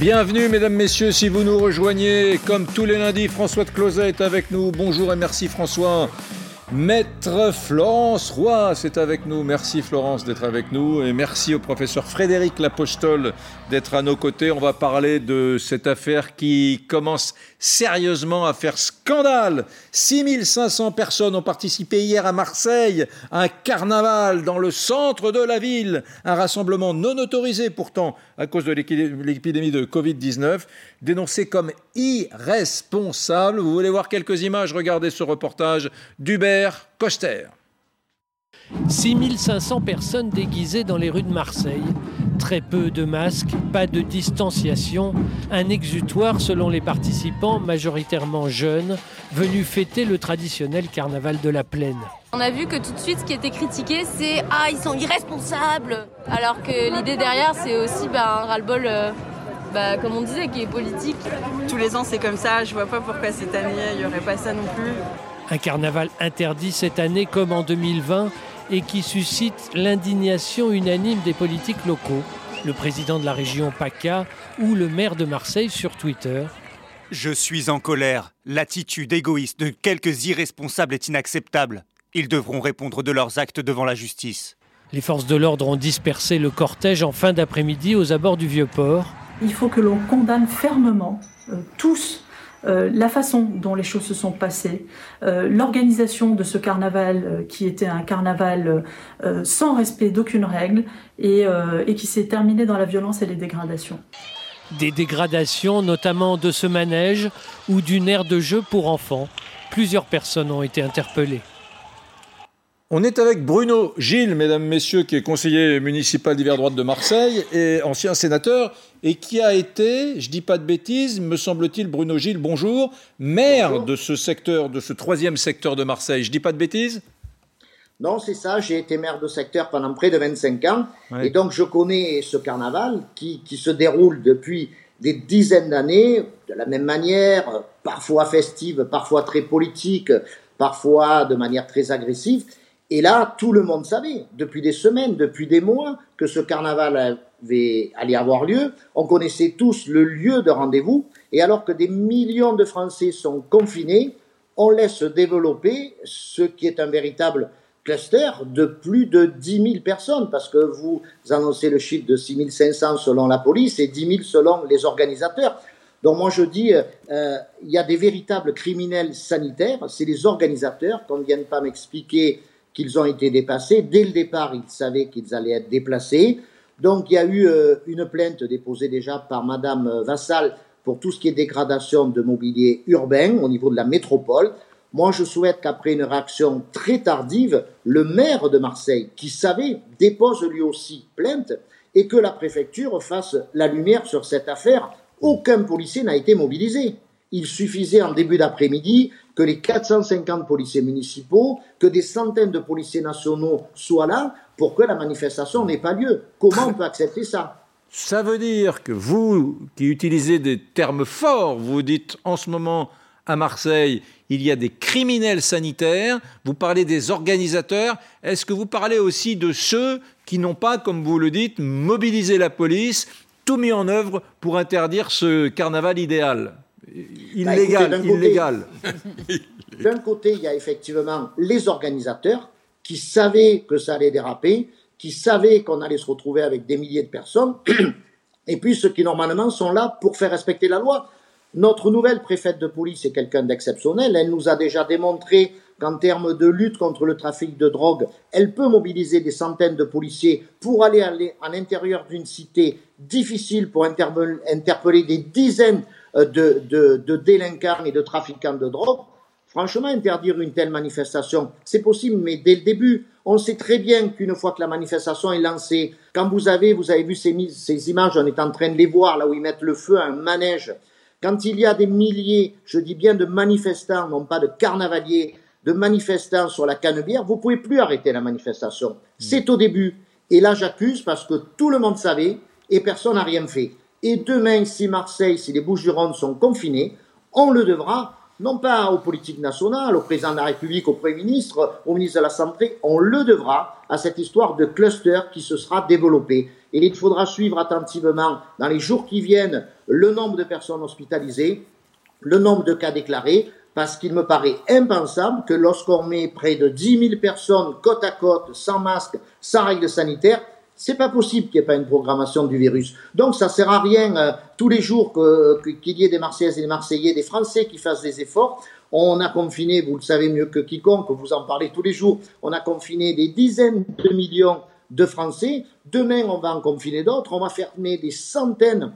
Bienvenue mesdames, messieurs, si vous nous rejoignez, comme tous les lundis, François de Closet est avec nous. Bonjour et merci François. Maître Florence Roy, c'est avec nous. Merci Florence d'être avec nous et merci au professeur Frédéric Lapostole d'être à nos côtés. On va parler de cette affaire qui commence sérieusement à faire scandale. 6500 personnes ont participé hier à Marseille à un carnaval dans le centre de la ville. Un rassemblement non autorisé pourtant à cause de l'épidémie de Covid-19, dénoncé comme irresponsable. Vous voulez voir quelques images? Regardez ce reportage d'Hubert Coster. 6500 personnes déguisées dans les rues de Marseille. Très peu de masques, pas de distanciation, un exutoire selon les participants, majoritairement jeunes, venus fêter le traditionnel carnaval de la plaine. On a vu que tout de suite ce qui était critiqué c'est Ah ils sont irresponsables Alors que l'idée derrière c'est aussi bah, un ras-le-bol euh, bah, comme on disait qui est politique. Tous les ans c'est comme ça, je vois pas pourquoi cette année il n'y aurait pas ça non plus. Un carnaval interdit cette année comme en 2020 et qui suscite l'indignation unanime des politiques locaux, le président de la région PACA ou le maire de Marseille sur Twitter. Je suis en colère. L'attitude égoïste de quelques irresponsables est inacceptable. Ils devront répondre de leurs actes devant la justice. Les forces de l'ordre ont dispersé le cortège en fin d'après-midi aux abords du Vieux-Port. Il faut que l'on condamne fermement euh, tous euh, la façon dont les choses se sont passées, euh, l'organisation de ce carnaval euh, qui était un carnaval sans respect d'aucune règle et, qui s'est terminé dans la violence et les dégradations. Des dégradations notamment de ce manège ou d'une aire de jeu pour enfants. Plusieurs personnes ont été interpellées. On est avec Bruno Gilles, mesdames, messieurs, qui est conseiller municipal d'hiver droite de Marseille et ancien sénateur, et qui a été, je dis pas de bêtises, me semble-t-il, Bruno Gilles, bonjour, maire de ce secteur, de ce troisième secteur de Marseille. Je dis pas de bêtises? Non, c'est ça, j'ai été maire de secteur pendant près de 25 ans, et donc je connais ce carnaval qui, qui se déroule depuis des dizaines d'années, de la même manière, parfois festive, parfois très politique, parfois de manière très agressive. Et là, tout le monde savait, depuis des semaines, depuis des mois, que ce carnaval allait avoir lieu. On connaissait tous le lieu de rendez-vous. Et alors que des millions de Français sont confinés, on laisse développer ce qui est un véritable cluster de plus de 10 000 personnes, parce que vous annoncez le chiffre de 6 500 selon la police et 10 000 selon les organisateurs. Donc moi je dis, euh, il y a des véritables criminels sanitaires, c'est les organisateurs, qu'on ne vienne pas m'expliquer qu'ils ont été dépassés. Dès le départ, ils savaient qu'ils allaient être déplacés. Donc il y a eu euh, une plainte déposée déjà par Madame euh, Vassal pour tout ce qui est dégradation de mobilier urbain au niveau de la métropole. Moi, je souhaite qu'après une réaction très tardive, le maire de Marseille, qui savait, dépose lui aussi plainte et que la préfecture fasse la lumière sur cette affaire. Aucun policier n'a été mobilisé. Il suffisait en début d'après-midi que les 450 policiers municipaux, que des centaines de policiers nationaux soient là pour que la manifestation n'ait pas lieu. Comment on peut accepter ça? Ça veut dire que vous, qui utilisez des termes forts, vous dites en ce moment à Marseille, il y a des criminels sanitaires, vous parlez des organisateurs, est-ce que vous parlez aussi de ceux qui n'ont pas, comme vous le dites, mobilisé la police, tout mis en œuvre pour interdire ce carnaval idéal? Bah, illégal, illégal. D'un côté, il y a effectivement les organisateurs qui savaient que ça allait déraper, qui savaient qu'on allait se retrouver avec des milliers de personnes, et puis ceux qui normalement sont là pour faire respecter la loi. Notre nouvelle préfète de police est quelqu'un d'exceptionnel. Elle nous a déjà démontré qu'en termes de lutte contre le trafic de drogue, elle peut mobiliser des centaines de policiers pour aller, à l'intérieur d'une cité difficile pour interpeller des dizaines de, de, de délinquants et de trafiquants de drogue. Franchement, interdire une telle manifestation, c'est possible, mais dès le début, on sait très bien qu'une fois que la manifestation est lancée, quand vous avez, vous avez vu ces, ces images, on est en train de les voir, là où ils mettent le feu à un manège, quand il y a des milliers, je dis bien de manifestants, non pas de carnavaliers, de manifestants sur la canebière, vous pouvez plus arrêter la manifestation. C'est au début. Et là, j'accuse parce que tout le monde savait et personne n'a rien fait. Et demain, si Marseille, si les Bouches-du-Rhône sont confinés, on le devra non pas aux politiques nationales, au président de la République, au Premier ministre, au ministre de la Santé, on le devra à cette histoire de cluster qui se sera développée. Et il faudra suivre attentivement dans les jours qui viennent le nombre de personnes hospitalisées, le nombre de cas déclarés, parce qu'il me paraît impensable que lorsqu'on met près de 10 000 personnes côte à côte, sans masque, sans règles sanitaires, c'est pas possible qu'il n'y ait pas une programmation du virus. Donc ça sert à rien euh, tous les jours qu'il y ait des Marseillaises et des Marseillais, des Français qui fassent des efforts. On a confiné, vous le savez mieux que quiconque, vous en parlez tous les jours, on a confiné des dizaines de millions de Français. Demain, on va en confiner d'autres. On va fermer des centaines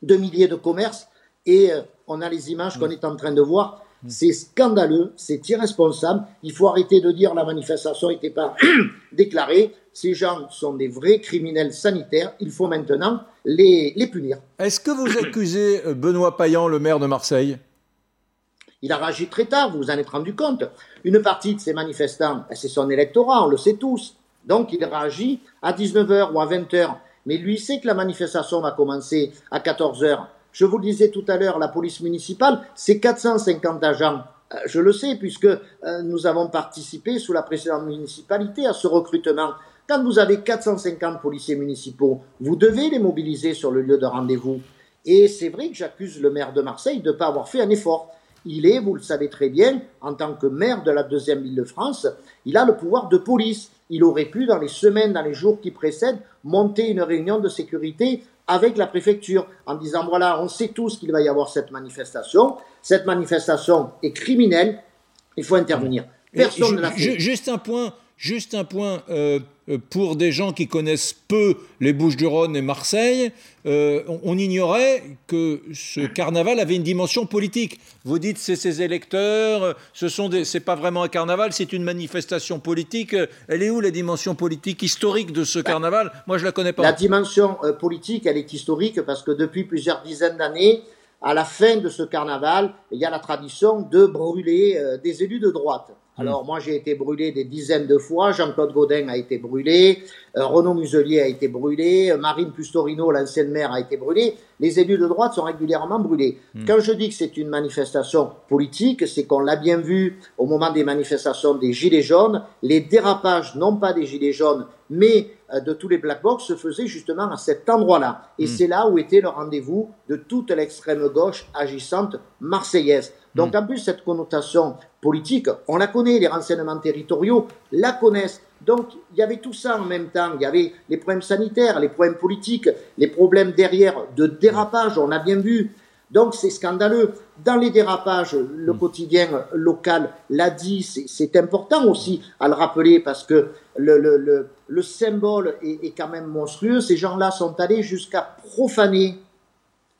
de milliers de commerces. Et euh, on a les images qu'on est en train de voir. C'est scandaleux, c'est irresponsable. Il faut arrêter de dire la manifestation n'était pas déclarée. Ces gens sont des vrais criminels sanitaires. Il faut maintenant les, les punir. Est-ce que vous accusez euh, Benoît Payan, le maire de Marseille? Il a réagi très tard, vous vous en êtes rendu compte. Une partie de ces manifestants, ben, c'est son électorat, on le sait tous. Donc il réagit à 19h ou à 20h. Mais lui sait que la manifestation va commencer à 14h. Je vous le disais tout à l'heure, la police municipale, c'est 450 agents. Euh, je le sais puisque euh, nous avons participé sous la précédente municipalité à ce recrutement. Quand vous avez 450 policiers municipaux, vous devez les mobiliser sur le lieu de rendez-vous. Et c'est vrai que j'accuse le maire de Marseille de ne pas avoir fait un effort. Il est, vous le savez très bien, en tant que maire de la deuxième ville de France, il a le pouvoir de police. Il aurait pu, dans les semaines, dans les jours qui précèdent, monter une réunion de sécurité avec la préfecture en disant voilà, on sait tous qu'il va y avoir cette manifestation. Cette manifestation est criminelle. Il faut intervenir. Personne ne l'a fait. Juste un point. Juste un point euh, pour des gens qui connaissent peu les Bouches-du-Rhône et Marseille, euh, on, ignorait que ce carnaval avait une dimension politique. Vous dites c'est ses électeurs, ce sont c'est pas vraiment un carnaval, c'est une manifestation politique. Elle est où la dimension politique historique de ce bah, carnaval? Moi je la connais pas. La dimension politique, elle est historique parce que depuis plusieurs dizaines d'années, à la fin de ce carnaval, il y a la tradition de brûler des élus de droite. Mm. Alors moi j'ai été brûlé des dizaines de fois, Jean-Claude Gaudin a été brûlé, euh, Renaud Muselier a été brûlé, Marine Pustorino, l'ancienne maire, a été brûlée. Les élus de droite sont régulièrement brûlés. Mm. Quand je dis que c'est une manifestation politique, c'est qu'on l'a bien vu au moment des manifestations des Gilets jaunes, les dérapages, non pas des Gilets jaunes, mais euh, de tous les black box se faisaient justement à cet endroit-là. Et mm. c'est là où était le rendez-vous de toute l'extrême gauche agissante marseillaise. Donc en plus, cette connotation politique, on la connaît, les renseignements territoriaux la connaissent. Donc il y avait tout ça en même temps. Il y avait les problèmes sanitaires, les problèmes politiques, les problèmes derrière de dérapage, on a bien vu. Donc c'est scandaleux. Dans les dérapages, le quotidien local l'a dit, c'est important aussi à le rappeler parce que le, le, le, symbole est, est, quand même monstrueux. Ces gens-là sont allés jusqu'à profaner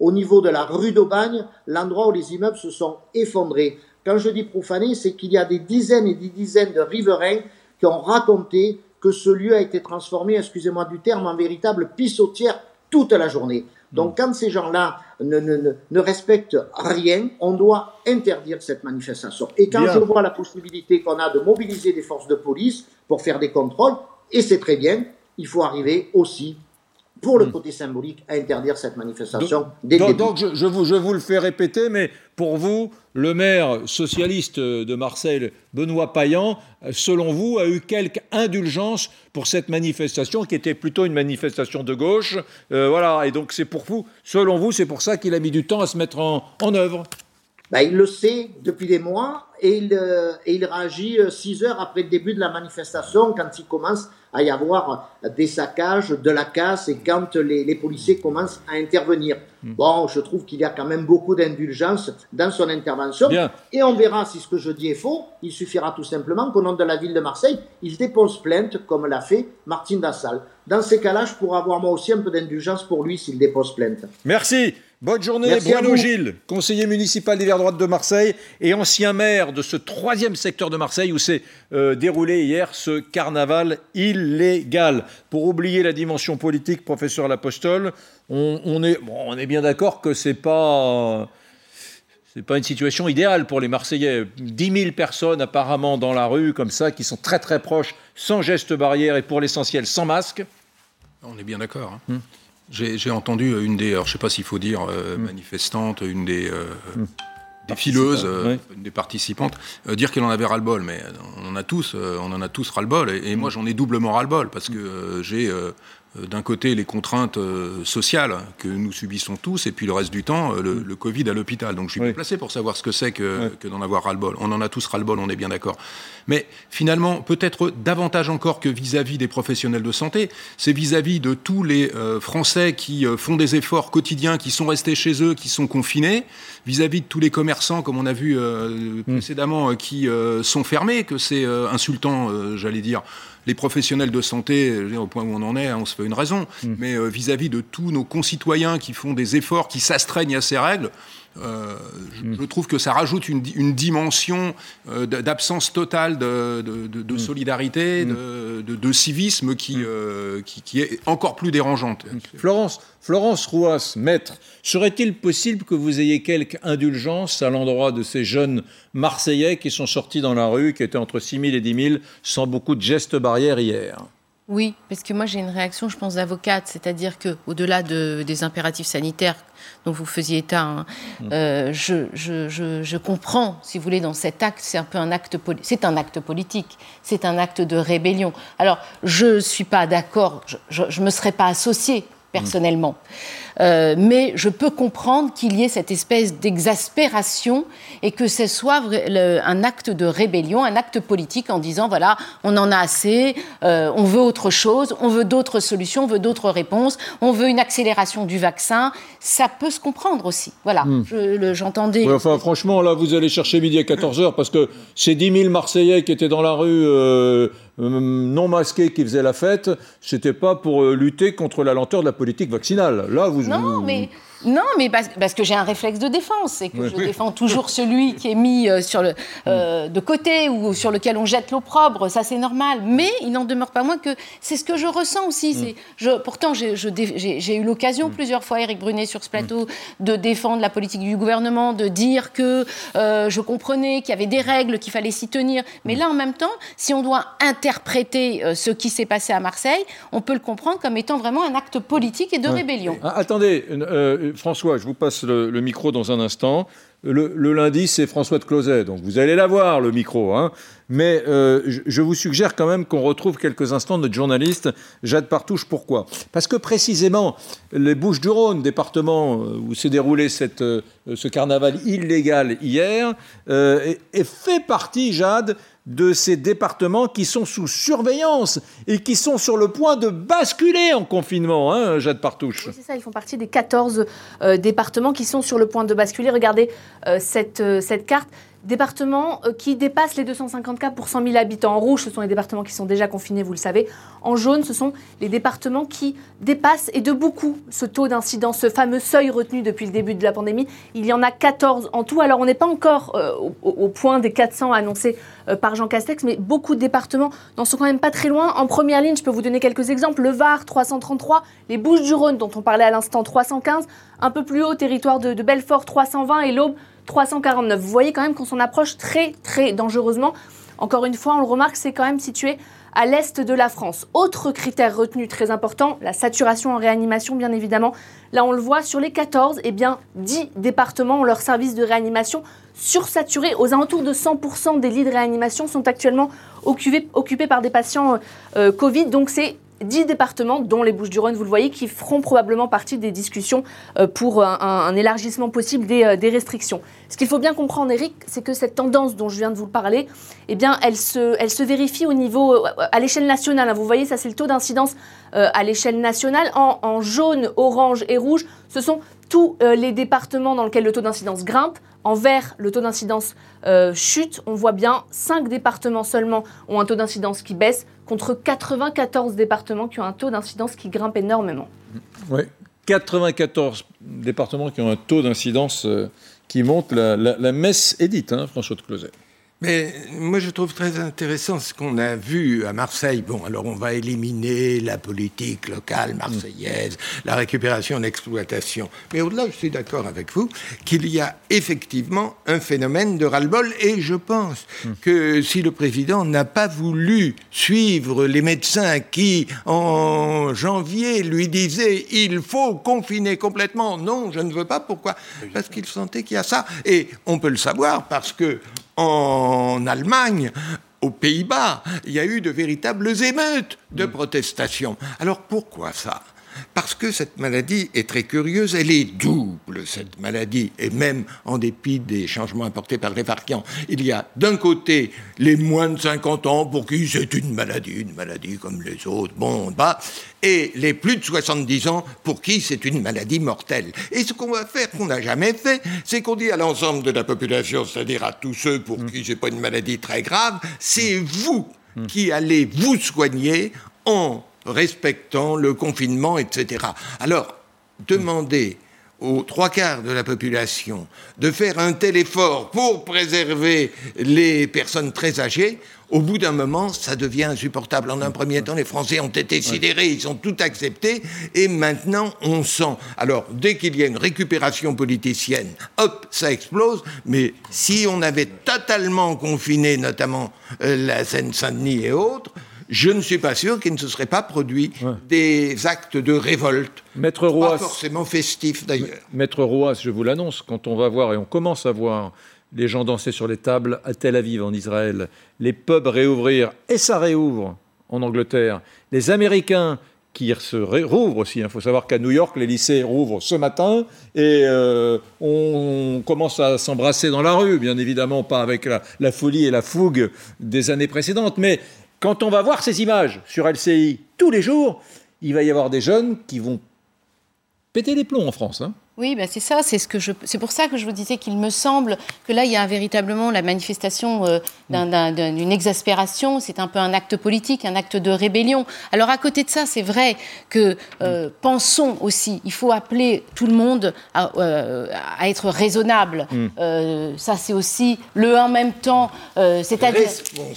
au niveau de la rue d'Aubagne l'endroit où les immeubles se sont effondrés. Quand je dis profané, c'est qu'il y a des dizaines et des dizaines de riverains qui ont raconté que ce lieu a été transformé, excusez-moi du terme, en véritable pissotière toute la journée. Donc quand ces gens-là ne, ne, ne, respectent rien, on doit interdire cette manifestation. Et quand je vois la possibilité qu'on a de mobiliser des forces de police pour faire des contrôles, et c'est très bien, il faut arriver aussi pour le hmm. côté symbolique, à interdire cette manifestation donc, donc, je, vous, je, vous, le fais répéter, mais pour vous, le maire socialiste de Marseille, Benoît Payan, selon vous, a eu quelque indulgence pour cette manifestation qui était plutôt une manifestation de gauche. Euh, voilà, et donc c'est pour vous, selon vous, c'est pour ça qu'il a mis du temps à se mettre en, en œuvre. Ben, il le sait depuis des mois et il, euh, et il réagit euh, six heures après le début de la manifestation quand il commence à y avoir des saccages, de la casse et quand les, les policiers commencent à intervenir. Hmm. Bon, je trouve qu'il y a quand même beaucoup d'indulgence dans son intervention. Et on verra si ce que je dis est faux. Il suffira tout simplement qu'au nom de la ville de Marseille, il dépose plainte comme l'a fait Martine Dassal. Dans ces cas-là, je pourrais avoir moi aussi un peu d'indulgence pour lui s'il dépose plainte. Merci. Bonne journée, Bruno Gilles, conseiller municipal d'hiver droite de Marseille et ancien maire de ce troisième secteur de Marseille où s'est euh, déroulé hier ce carnaval illégal. Pour oublier la dimension politique, professeur Lapostole, on, on, est, on est bien d'accord que c'est pas. C'est pas une situation idéale pour les Marseillais. 10 000 personnes apparemment dans la rue, comme ça, qui sont très très proches, sans geste barrière et pour l'essentiel sans masque. On est bien d'accord. Hein. Hmm. J'ai entendu une des, alors je ne sais pas s'il faut dire euh, mm. manifestante, une des, euh, mm. fileuse, une des participantes, dire qu'elle en avait ras-le-bol. Mais on en a tous, on en a tous ras-le-bol. Et, moi, j'en ai doublement ras-le-bol parce que j'ai euh, d'un côté les contraintes euh, sociales que nous subissons tous, et puis le reste du temps, euh, le, Covid à l'hôpital. Donc je suis bien placé pour savoir ce que c'est que, d'en avoir ras-le-bol. On en a tous ras-le-bol, on est bien d'accord. Mais finalement, peut-être davantage encore que vis-à-vis des professionnels de santé, c'est vis-à-vis de tous les Français qui font des efforts quotidiens, qui sont restés chez eux, qui sont confinés, vis-à-vis de tous les commerçants, comme on a vu mm. précédemment, qui sont fermés, que c'est insultant, j'allais dire les professionnels de santé, au point où on en est, hein, on se fait une raison, mm. mais euh, vis-à-vis de tous nos concitoyens qui font des efforts, qui s'astreignent à ces règles, euh, mm. je, trouve que ça rajoute une, dimension euh, d'absence totale de, mm. solidarité, de, civisme qui, qui, est encore plus dérangeante. Florence, Florence Rouas, maître, serait-il possible que vous ayez quelque indulgence à l'endroit de ces jeunes Marseillais qui sont sortis dans la rue, qui étaient entre 6 000 et 10 000, sans beaucoup de gestes barrières hier? Oui, parce que moi j'ai une réaction, je pense, d'avocate, c'est-à-dire que au-delà de, des impératifs sanitaires dont vous faisiez état, hein, mm. euh, je, je, comprends, si vous voulez, dans cet acte, c'est un peu un acte, c'est un acte politique, c'est un acte de rébellion. Alors, je suis pas d'accord, je ne me serais pas associée personnellement. Euh, mais je peux comprendre qu'il y ait cette espèce d'exaspération et que ce soit un acte de rébellion, un acte politique en disant voilà, on en a assez, euh, on veut autre chose, on veut d'autres solutions, on veut d'autres réponses, on veut une accélération du vaccin. Ça peut se comprendre aussi. Voilà, hmm. j'entendais. enfin, franchement, là, vous allez chercher midi à 14h parce que ces 10 000 Marseillais qui étaient dans la rue. Euh, non masqués qui faisaient la fête, c'était pas pour lutter contre la lenteur de la politique vaccinale. Là, vous, non, mais non, mais parce, que j'ai un réflexe de défense et que je défends toujours celui qui est mis euh, sur le, euh, de côté ou sur lequel on jette l'opprobre, ça c'est normal. Mais il n'en demeure pas moins que c'est ce que je ressens aussi. Mm. Je, pourtant, j'ai eu l'occasion mm. plusieurs fois, Eric Brunet, sur ce mm. plateau, de défendre la politique du gouvernement, de dire que euh, je comprenais qu'il y avait des règles, qu'il fallait s'y tenir. Mais là, en même temps, si on doit interpréter ce qui s'est passé à Marseille, on peut le comprendre comme étant vraiment un acte politique et de rébellion. Ah, attendez, François, je vous passe le, micro dans un instant. Le, lundi, c'est François de Closet, donc vous allez l'avoir, le micro. Hein. Mais euh, je, vous suggère quand même qu'on retrouve quelques instants notre journaliste Jade Partouche. Pourquoi? Parce que précisément, les Bouches-du-Rhône, département euh, où s'est déroulé cette, euh, ce carnaval illégal hier, fait partie, Jade, de ces départements qui sont sous surveillance et qui sont sur le point de basculer en confinement, hein, Jade Partouche. c'est ça, ils font partie des 14 euh, départements qui sont sur le point de basculer. Regardez euh, cette, euh, cette carte départements euh, qui dépassent les 250 cas pour 100 000 habitants. En rouge, ce sont les départements qui sont déjà confinés, vous le savez. En jaune, ce sont les départements qui dépassent, et de beaucoup, ce taux d'incidence, ce fameux seuil retenu depuis le début de la pandémie. Il y en a 14 en tout. Alors, on n'est pas encore euh, au, point des 400 annoncés euh, par Jean Castex, mais beaucoup de départements n'en sont quand même pas très loin. En première ligne, je peux vous donner quelques exemples. Le Var, 333. Les Bouches-du-Rhône, dont on parlait à l'instant, 315. Un peu plus haut, territoire de, de Belfort, 320. Et l'Aube, 349. Vous voyez quand même qu'on s'en approche très très dangereusement. Encore une fois, on le remarque, c'est quand même situé à l'est de la France. Autre critère retenu très important, la saturation en réanimation, bien évidemment. Là, on le voit, sur les 14, eh bien, 10 départements ont leur service de réanimation sursaturé. Aux alentours de 100% des lits de réanimation sont actuellement occupés, par des patients euh, Covid. Donc, c'est 10 départements, dont les Bouches-du-Rhône, vous le voyez, qui feront probablement partie des discussions euh, pour un, élargissement possible euh, des, restrictions. Ce qu'il faut bien comprendre, Eric, c'est que cette tendance dont je viens de vous parler, eh bien, elle se, elle se vérifie au niveau, euh, à l'échelle nationale. Hein. Vous voyez, ça c'est le taux d'incidence à l'échelle nationale. En, jaune, orange et rouge, ce sont tous les départements dans lesquels le taux d'incidence grimpe. En vert, le taux d'incidence chute. On voit bien 5 départements seulement ont un taux d'incidence qui baisse contre 94 départements qui ont un taux d'incidence qui grimpe énormément. Oui, 94 départements qui ont un taux d'incidence euh, qui monte. La, messe est dite, hein, François de Closet. Mais moi, je trouve très intéressant ce qu'on a vu à Marseille. Bon, alors on va éliminer la politique locale marseillaise, la récupération l'exploitation. Mais au-delà, je suis d'accord avec vous qu'il y a effectivement un phénomène de ras-le-bol. Et je pense que si le président n'a pas voulu suivre les médecins qui, en janvier, lui disaient il faut confiner complètement, non, je ne veux pas. Pourquoi? Parce qu'il sentait qu'il y a ça. Et on peut le savoir parce que en Allemagne, aux Pays-Bas, il y a eu de véritables émeutes de protestation. Alors pourquoi ça? Parce que cette maladie est très curieuse, elle est double, cette maladie, et même en dépit des changements apportés par les variants. Il y a d'un côté les moins de 50 ans pour qui c'est une maladie, une maladie comme les autres, bon, bah, et les plus de 70 ans pour qui c'est une maladie mortelle. Et ce qu'on va faire, qu'on n'a jamais fait, c'est qu'on dit à l'ensemble de la population, c'est-à-dire à tous ceux pour qui c'est pas une maladie très grave, c'est vous qui allez vous soigner en respectant le confinement, etc. Alors, demander aux trois quarts de la population de faire un tel effort pour préserver les personnes très âgées, au bout d'un moment, ça devient insupportable. En un premier temps, les Français ont été sidérés, ils ont tout accepté, et maintenant, on sent. Alors, dès qu'il y a une récupération politicienne, hop, ça explose, mais si on avait totalement confiné, notamment euh, la Seine-Saint-Denis et autres, je ne suis pas sûr qu'il ne se serait pas produit des actes de révolte. Maître Roas, pas forcément festifs d'ailleurs. Maître Roas, je vous l'annonce, quand on va voir, et on commence à voir les gens danser sur les tables à Tel Aviv en Israël, les pubs réouvrir, et ça réouvre en Angleterre, les Américains qui se rouvrent aussi. Il faut savoir qu'à New York, les lycées rouvrent ce matin et euh, on commence à s'embrasser dans la rue, bien évidemment pas avec la, la, folie et la fougue des années précédentes, mais quand on va voir ces images sur LCI tous les jours, il va y avoir des jeunes qui vont péter les plombs en France. Hein. Oui, ben c'est ça, c'est ce que je, c'est pour ça que je vous disais qu'il me semble que là il y a véritablement la manifestation euh, d'une exaspération. C'est un peu un acte politique, un acte de rébellion. Alors à côté de ça, c'est vrai que euh, pensons aussi, il faut appeler tout le monde à, euh, à être raisonnable. Mm. ça c'est aussi le en même temps, c'est-à-dire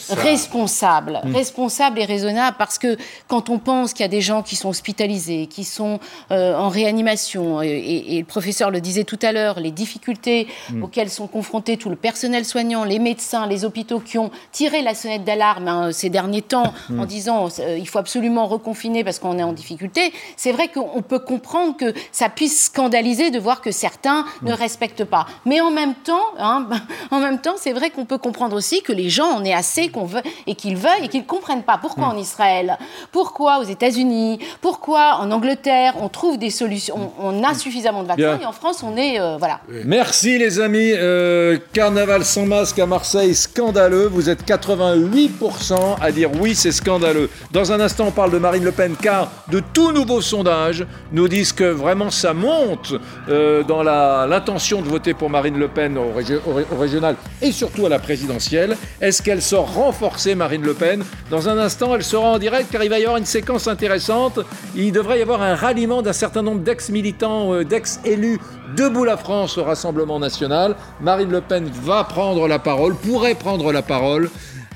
responsable, responsable, mm. responsable, et raisonnable, parce que quand on pense qu'il y a des gens qui sont hospitalisés, qui sont en réanimation et, et, et professeur le disait tout à l'heure, les difficultés mm. auxquelles sont confrontés tout le personnel soignant, les médecins, les hôpitaux qui ont tiré la sonnette d'alarme hein, ces derniers temps mm. en disant euh, il faut absolument reconfiner parce qu'on est en difficulté, c'est vrai qu'on peut comprendre que ça puisse scandaliser de voir que certains ne mm. respectent pas. Mais en même temps, hein, en même temps, c'est vrai qu'on peut comprendre aussi que les gens en aient assez qu'on veut et qu'ils veuillent et qu'ils comprennent pas pourquoi en Israël, pourquoi aux États-Unis, pourquoi en Angleterre? On trouve des solutions, on, a suffisamment de vaccins et en France, on est. Euh, voilà. Merci les amis. Euh, carnaval sans masque à Marseille, scandaleux. Vous êtes 88% à dire oui, c'est scandaleux. Dans un instant, on parle de Marine Le Pen, car de tout nouveaux sondages nous disent que vraiment ça monte euh, dans l'intention de voter pour Marine Le Pen au, au, régional et surtout à la présidentielle. Est-ce qu'elle sort renforcée, Marine Le Pen? Dans un instant, elle sera en direct, car il va y avoir une séquence intéressante. Il devrait y avoir un ralliement d'un certain nombre d'ex-militants, d'ex élu Debout la France au Rassemblement national. Marine Le Pen va prendre la parole, pourrait prendre la parole.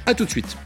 A tout de suite.